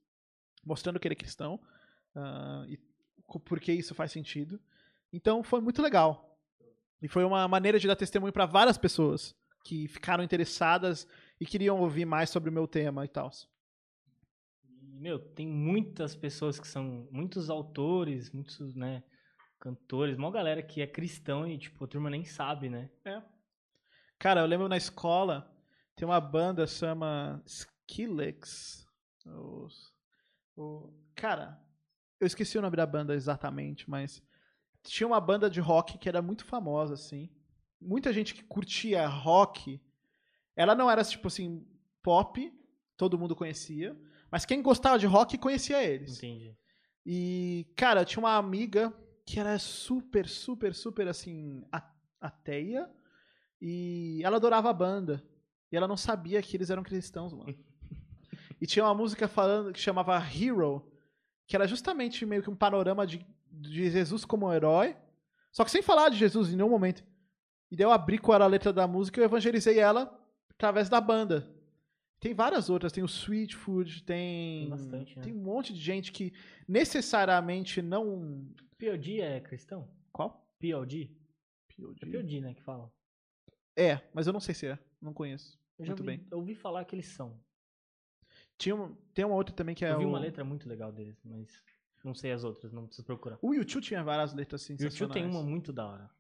mostrando que ele é cristão, ah, e co- por que isso faz sentido. Então foi muito legal. E foi uma maneira de dar testemunho para várias pessoas que ficaram interessadas e queriam ouvir mais sobre o meu tema e tal. Meu, tem muitas pessoas que são. Muitos autores, muitos, né? Cantores, uma galera que é cristão e, tipo, a turma nem sabe, né? Cara, eu lembro na escola, tem uma banda chama Skillex. Os- o- Cara, eu esqueci o nome da banda exatamente, mas tinha uma banda de rock que era muito famosa, assim. Muita gente que curtia rock, ela não era, tipo assim, pop, todo mundo conhecia, mas quem gostava de rock conhecia eles. Entendi. E, cara, eu tinha uma amiga que era super, super, super, assim, ateia. E ela adorava a banda. E ela não sabia que eles eram cristãos, mano. [LAUGHS] E tinha uma música falando que chamava Hero, que era justamente meio que um panorama de, de Jesus como herói. Só que sem falar de Jesus em nenhum momento. E daí eu abri qual era a letra da música e eu evangelizei ela através da banda. Tem várias outras, tem o Sweet Food, tem. Tem bastante, né? Tem um monte de gente que necessariamente não. POD é cristão? Qual? POD? É POD. POD, né, que fala. É, mas eu não sei se é. Não conheço. Eu Muito ouvi, bem. eu ouvi falar que eles são. Tinha um- tem uma outra também que é eu vi o... uma letra muito legal deles, mas não sei as outras, não preciso procurar. O YouTube tinha várias letras O sensacionais. YouTube tem uma muito da hora.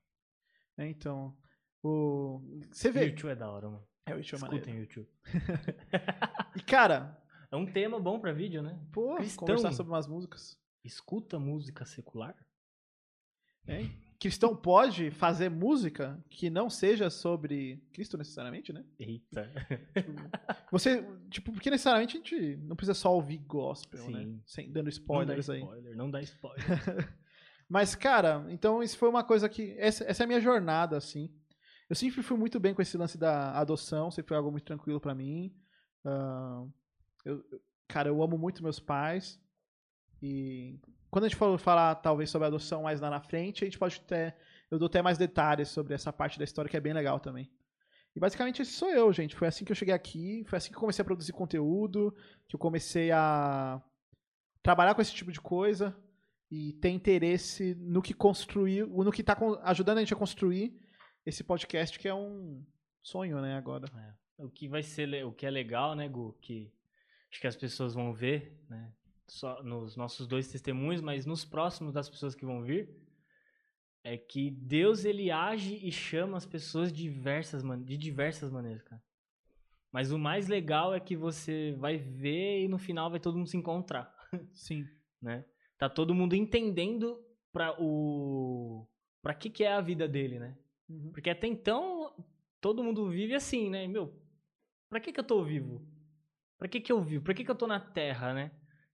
É, então. O... Você O vê. YouTube é da hora, mano. É, o YouTube é. Escutem o YouTube. [LAUGHS] E, cara, É um tema bom pra vídeo, né? pô, Cristão. conversar sobre umas músicas. Escuta música secular? Hein? Cristão pode fazer música que não seja sobre Cristo necessariamente, né? Eita. Você, tipo, porque necessariamente a gente não precisa só ouvir gospel, Sim. né? Sem, dando Não dá spoilers aí. spoiler, não dá spoiler. [LAUGHS] Mas, cara, então isso foi uma coisa que. Essa, essa é a minha jornada, assim. Eu sempre fui muito bem com esse lance da adoção, sempre foi algo muito tranquilo pra mim. Eu, eu- cara, eu amo muito meus pais. E quando a gente for falar, talvez, sobre adoção mais lá na frente, a gente pode ter. Eu dou até mais detalhes sobre essa parte da história que é bem legal também. E basicamente esse sou eu, gente. Foi assim que eu cheguei aqui, foi assim que eu comecei a produzir conteúdo, que eu comecei a trabalhar com esse tipo de coisa e ter interesse no que construir, no que está ajudando a gente a construir esse podcast que é um sonho, né, agora. É. O que vai ser, o que é legal, né, Gu, que acho que as pessoas vão ver, né, só nos nossos dois testemunhos, mas nos próximos das pessoas que vão vir, é que Deus ele age e chama as pessoas de diversas, de diversas maneiras, cara. Mas o mais legal é que você vai ver e no final vai todo mundo se encontrar. [LAUGHS] Sim. né? Tá todo mundo entendendo para o para que que é a vida dele, né? Uhum. Porque até então todo mundo vive assim, né? Meu, para que que eu tô vivo? Para que que eu vivo? Para que que eu tô na terra, né?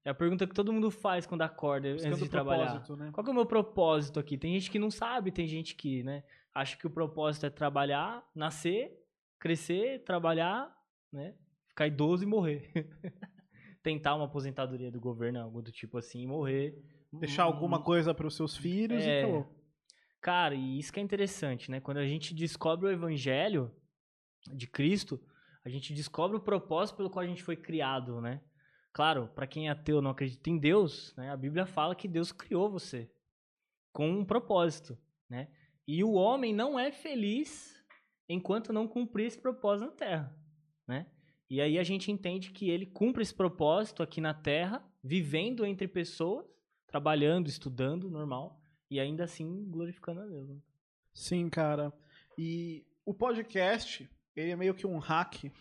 É a pergunta que todo mundo faz quando acorda Buscando antes de trabalhar. Né? Qual é o meu propósito aqui? Tem gente que não sabe, tem gente que, né, acha que o propósito é trabalhar, nascer, crescer, trabalhar, né, ficar idoso e morrer. [LAUGHS] Tentar uma aposentadoria do governo, algo do tipo assim, e morrer. Deixar alguma coisa para os seus filhos é... e acabou. Cara, e isso que é interessante, né? Quando a gente descobre o evangelho de Cristo, a gente descobre o propósito pelo qual a gente foi criado, né? Claro, para quem é ateu não acredita em Deus, né, a Bíblia fala que Deus criou você com um propósito, né? E o homem não é feliz enquanto não cumprir esse propósito na Terra, né? E aí a gente entende que ele cumpre esse propósito aqui na Terra, vivendo entre pessoas, trabalhando, estudando, normal, e ainda assim glorificando a Deus. Né? Sim, cara. E o podcast, ele é meio que um hack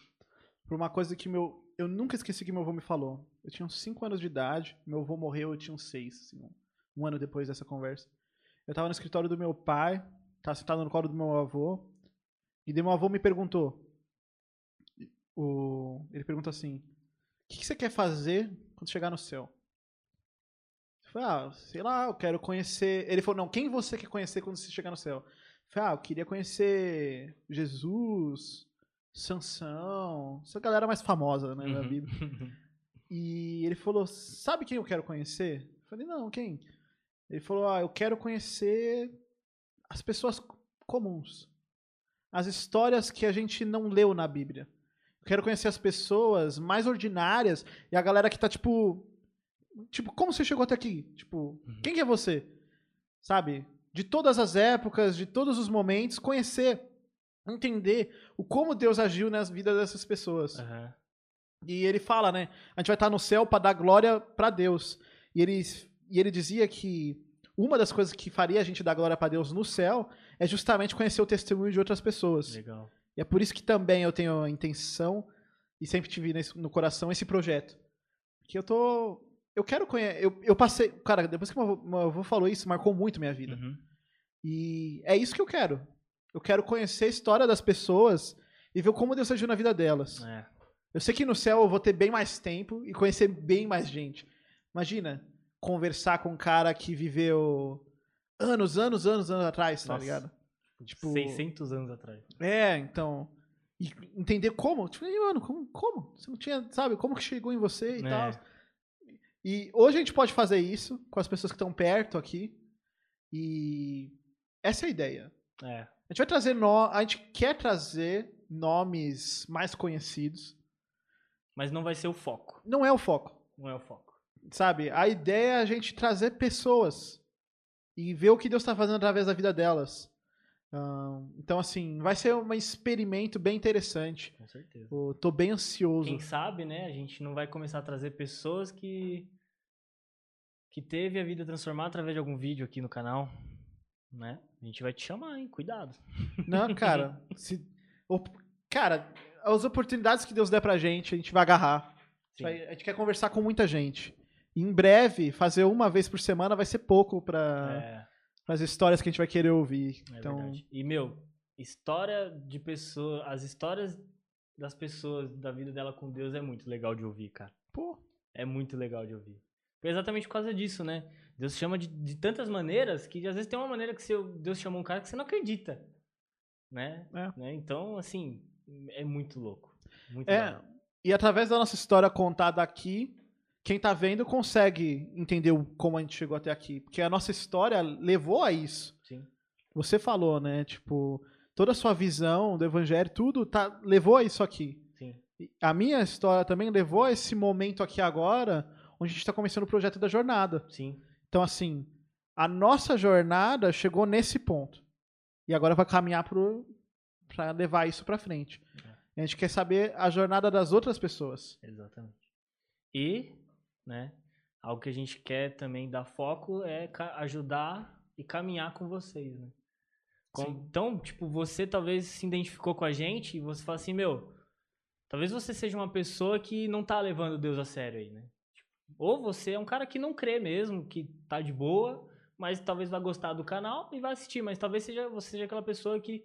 para uma coisa que meu eu nunca esqueci que meu avô me falou. Eu tinha uns 5 anos de idade, meu avô morreu, eu tinha uns 6, assim, um ano depois dessa conversa. Eu tava no escritório do meu pai, tava sentado no colo do meu avô, e daí meu avô me perguntou. O, ele pergunta assim: O que, que você quer fazer quando chegar no céu? Eu falei, ah, sei lá, eu quero conhecer. Ele falou: Não, quem você quer conhecer quando você chegar no céu? Eu falei, ah, eu queria conhecer Jesus, Sansão, essa galera mais famosa né, uhum. da vida. [LAUGHS] E ele falou: Sabe quem eu quero conhecer? Eu falei: Não, quem? Ele falou: Ah, eu quero conhecer as pessoas comuns. As histórias que a gente não leu na Bíblia. Eu quero conhecer as pessoas mais ordinárias e a galera que tá tipo. Tipo, como você chegou até aqui? Tipo, uhum. quem que é você? Sabe? De todas as épocas, de todos os momentos, conhecer entender o como Deus agiu nas vidas dessas pessoas. Uhum. E ele fala, né? A gente vai estar no céu para dar glória para Deus. E ele, e ele dizia que uma das coisas que faria a gente dar glória para Deus no céu é justamente conhecer o testemunho de outras pessoas. Legal. E é por isso que também eu tenho a intenção e sempre tive no coração esse projeto. Que eu tô. Eu quero conhecer. Eu, eu passei. Cara, depois que meu avô falou isso, marcou muito minha vida. Uhum. E é isso que eu quero. Eu quero conhecer a história das pessoas e ver como Deus agiu na vida delas. É. Eu sei que no céu eu vou ter bem mais tempo e conhecer bem mais gente. Imagina conversar com um cara que viveu anos, anos, anos, anos atrás, tá Nossa, ligado? Tipo 600 anos atrás. É, então. E entender como. Tipo, mano, como, como? Você não tinha, sabe, como que chegou em você e é. tal. E hoje a gente pode fazer isso com as pessoas que estão perto aqui. E essa é a ideia. É. A gente vai trazer no... a gente quer trazer nomes mais conhecidos. Mas não vai ser o foco. Não é o foco. Não é o foco. Sabe? A ideia é a gente trazer pessoas e ver o que Deus está fazendo através da vida delas. então, assim, vai ser um experimento bem interessante. Com certeza. Eu tô bem ansioso. Quem sabe, né? A gente não vai começar a trazer pessoas que que teve a vida transformada através de algum vídeo aqui no canal né? A gente vai te chamar, hein? Cuidado. Não, [LAUGHS] cara. se, cara, as oportunidades que Deus der pra gente, a gente vai agarrar. Vai, a gente quer conversar com muita gente. E em breve, fazer uma vez por semana vai ser pouco pra, é. as histórias que a gente vai querer ouvir. É então... Verdade. E, meu, história de pessoas. As histórias das pessoas, da vida dela com Deus é muito legal de ouvir, cara. Pô. É muito legal de ouvir. exatamente por causa disso, né? Deus chama de, de tantas maneiras que às vezes tem uma maneira que seu, Deus chamou um cara que você não acredita. Né? É. né? Então, assim, é muito louco. Muito é, e através da nossa história contada aqui, quem tá vendo consegue entender como a gente chegou até aqui. Porque a nossa história levou a isso. Sim. Você falou, né? Tipo, toda a sua visão do evangelho, tudo tá, levou a isso aqui. Sim. A minha história também levou a esse momento aqui agora, onde a gente está começando o projeto da jornada. Sim. Então, assim, a nossa jornada chegou nesse ponto. E agora vai caminhar para levar isso para frente. A gente quer saber a jornada das outras pessoas. Exatamente. E, né, algo que a gente quer também dar foco é ajudar e caminhar com vocês, né? Com- então, tipo, você talvez se identificou com a gente e você fala assim, meu, talvez você seja uma pessoa que não tá levando Deus a sério aí, né? Ou você é um cara que não crê mesmo, que tá de boa, mas talvez vai gostar do canal e vai assistir, mas talvez seja, você seja aquela pessoa que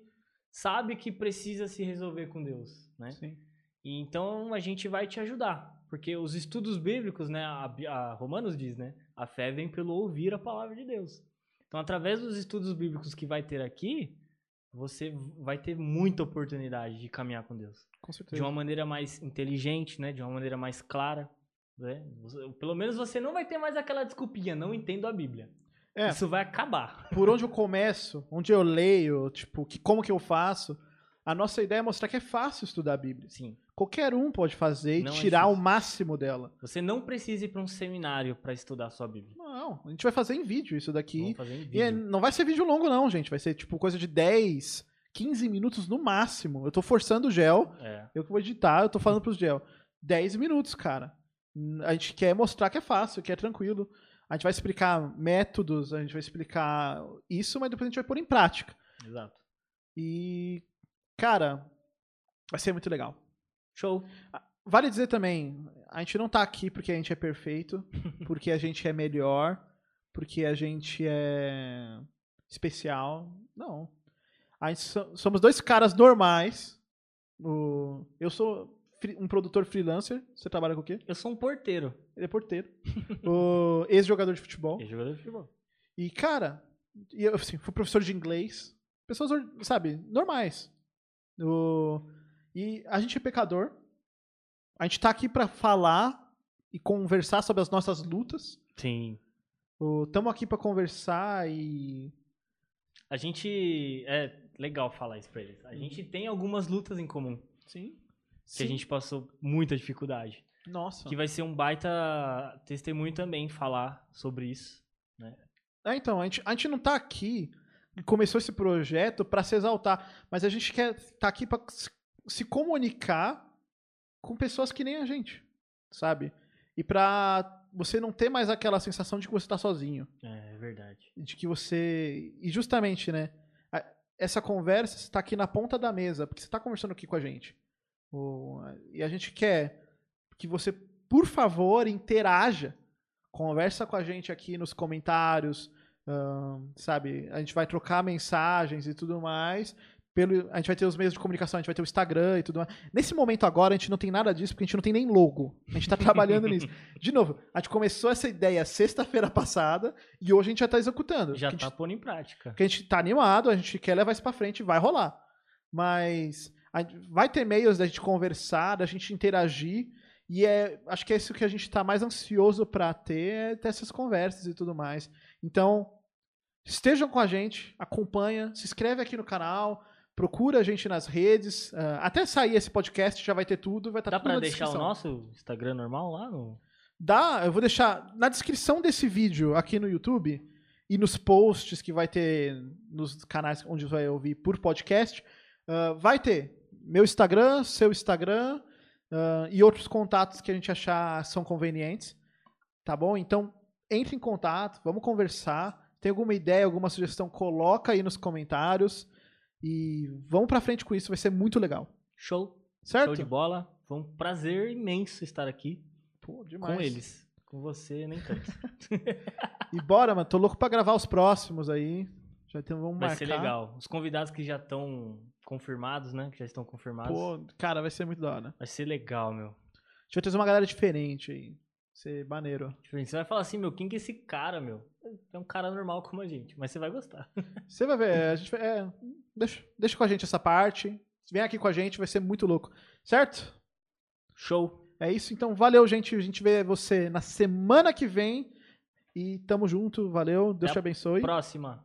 sabe que precisa se resolver com Deus, né? Sim. E então a gente vai te ajudar. Porque os estudos bíblicos, né? A, a Romanos diz, né? A fé vem pelo ouvir a palavra de Deus. Então, através dos estudos bíblicos que vai ter aqui, você vai ter muita oportunidade de caminhar com Deus. Com De certeza. uma maneira mais inteligente, né? De uma maneira mais clara. Né? Pelo menos você não vai ter mais aquela desculpinha, não entendo a Bíblia. É. Isso vai acabar. Por onde eu começo, onde eu leio, tipo, que, como que eu faço, a nossa ideia é mostrar que é fácil estudar a Bíblia. Sim. Qualquer um pode fazer e Não é tirar o difícil. máximo dela. Você não precisa ir para um seminário para estudar a sua Bíblia. Não, a gente vai fazer em vídeo isso daqui. Vamos fazer em E é- vídeo. não vai ser vídeo longo, não, gente. Vai ser tipo coisa de 10, 15 minutos no máximo. Eu tô forçando o gel. É. Eu que vou editar, eu tô falando pros gel. 10 minutos, cara. A gente quer mostrar que é fácil, que é tranquilo. A gente vai explicar métodos, a gente vai explicar isso, mas depois a gente vai pôr em prática. Exato. E, cara, vai ser muito legal. Show. Vale dizer também, a gente não tá aqui porque a gente é perfeito, [LAUGHS] porque a gente é melhor, porque a gente é especial. Não. A gente so- somos dois caras normais. O- eu sou um produtor freelancer. Você trabalha com o quê? Eu sou um porteiro. Ele é porteiro. [LAUGHS] o ex-jogador de futebol. E jogador de futebol. E, cara, eu assim, fui professor de inglês. Pessoas, sabe, normais. O- E a gente é pecador. A gente tá aqui pra falar e conversar sobre as nossas lutas. Sim. Estamos aqui pra conversar e. A gente. É legal falar isso pra eles. A gente tem algumas lutas em comum. Sim. Que a gente passou muita dificuldade. Nossa. Que vai ser um baita testemunho também falar sobre isso. É, então, a gente, a gente não tá aqui e começou esse projeto pra se exaltar, mas a gente quer tá aqui pra se- se comunicar com pessoas que nem a gente, sabe? E pra você não ter mais aquela sensação de que você tá sozinho, É, é verdade. de que você e justamente, né, essa conversa está aqui na ponta da mesa, porque você tá conversando aqui com a gente. O- e a gente quer que você, por favor, interaja. Conversa com a gente aqui nos comentários, ahn, sabe? A gente vai trocar mensagens e tudo mais. Pelo, a gente vai ter os meios de comunicação, a gente vai ter o Instagram e tudo mais. Nesse momento agora, a gente não tem nada disso, porque a gente não tem nem logo. A gente tá trabalhando nisso. De novo, a gente começou essa ideia sexta-feira passada e hoje a gente já tá executando. Já tá gente pondo em prática. porque a gente tá animado, a gente quer levar isso pra frente, vai rolar. Mas vai ter meios da gente conversar, da gente interagir. E é, acho que é isso que a gente tá mais ansioso pra ter, é ter essas conversas e tudo mais. Então, estejam com a gente, acompanha, se inscreve aqui no canal, procura a gente nas redes. ah, até sair esse podcast já vai ter tudo, vai estar Dá tudo pra na deixar o nosso Instagram normal lá? No... Dá, eu vou deixar na descrição desse vídeo aqui no YouTube e nos posts que vai ter nos canais onde você vai ouvir por podcast, ah, vai ter meu Instagram, seu Instagram ah, e outros contatos que a gente achar são convenientes, tá bom? Então entre em contato, vamos conversar. Tem alguma ideia, alguma sugestão, coloca aí nos comentários e vamos pra frente com isso, vai ser muito legal, Show. certo? Show de bola. Foi um prazer imenso estar aqui Pô, demais. com eles. Com você, nem tanto. [LAUGHS] E bora, mano. Tô louco pra gravar os próximos aí. Já tem, vamos Vai marcar. ser legal. Os convidados que já estão confirmados, né? Que já estão confirmados. Pô, cara, vai ser muito da hora. Vai ser legal, meu. A gente vai trazer uma galera diferente aí. Vai ser maneiro. Você vai falar assim, meu, quem que é esse cara, meu? É um cara normal como a gente, mas você vai gostar. [LAUGHS] Você vai ver, a gente vai, é, deixa, deixa com a gente essa parte. Vem aqui com a gente, vai ser muito louco. Certo? Show. É isso, então valeu, gente. A gente vê você na semana que vem. E tamo junto, valeu. Deus Até te a abençoe. Próxima.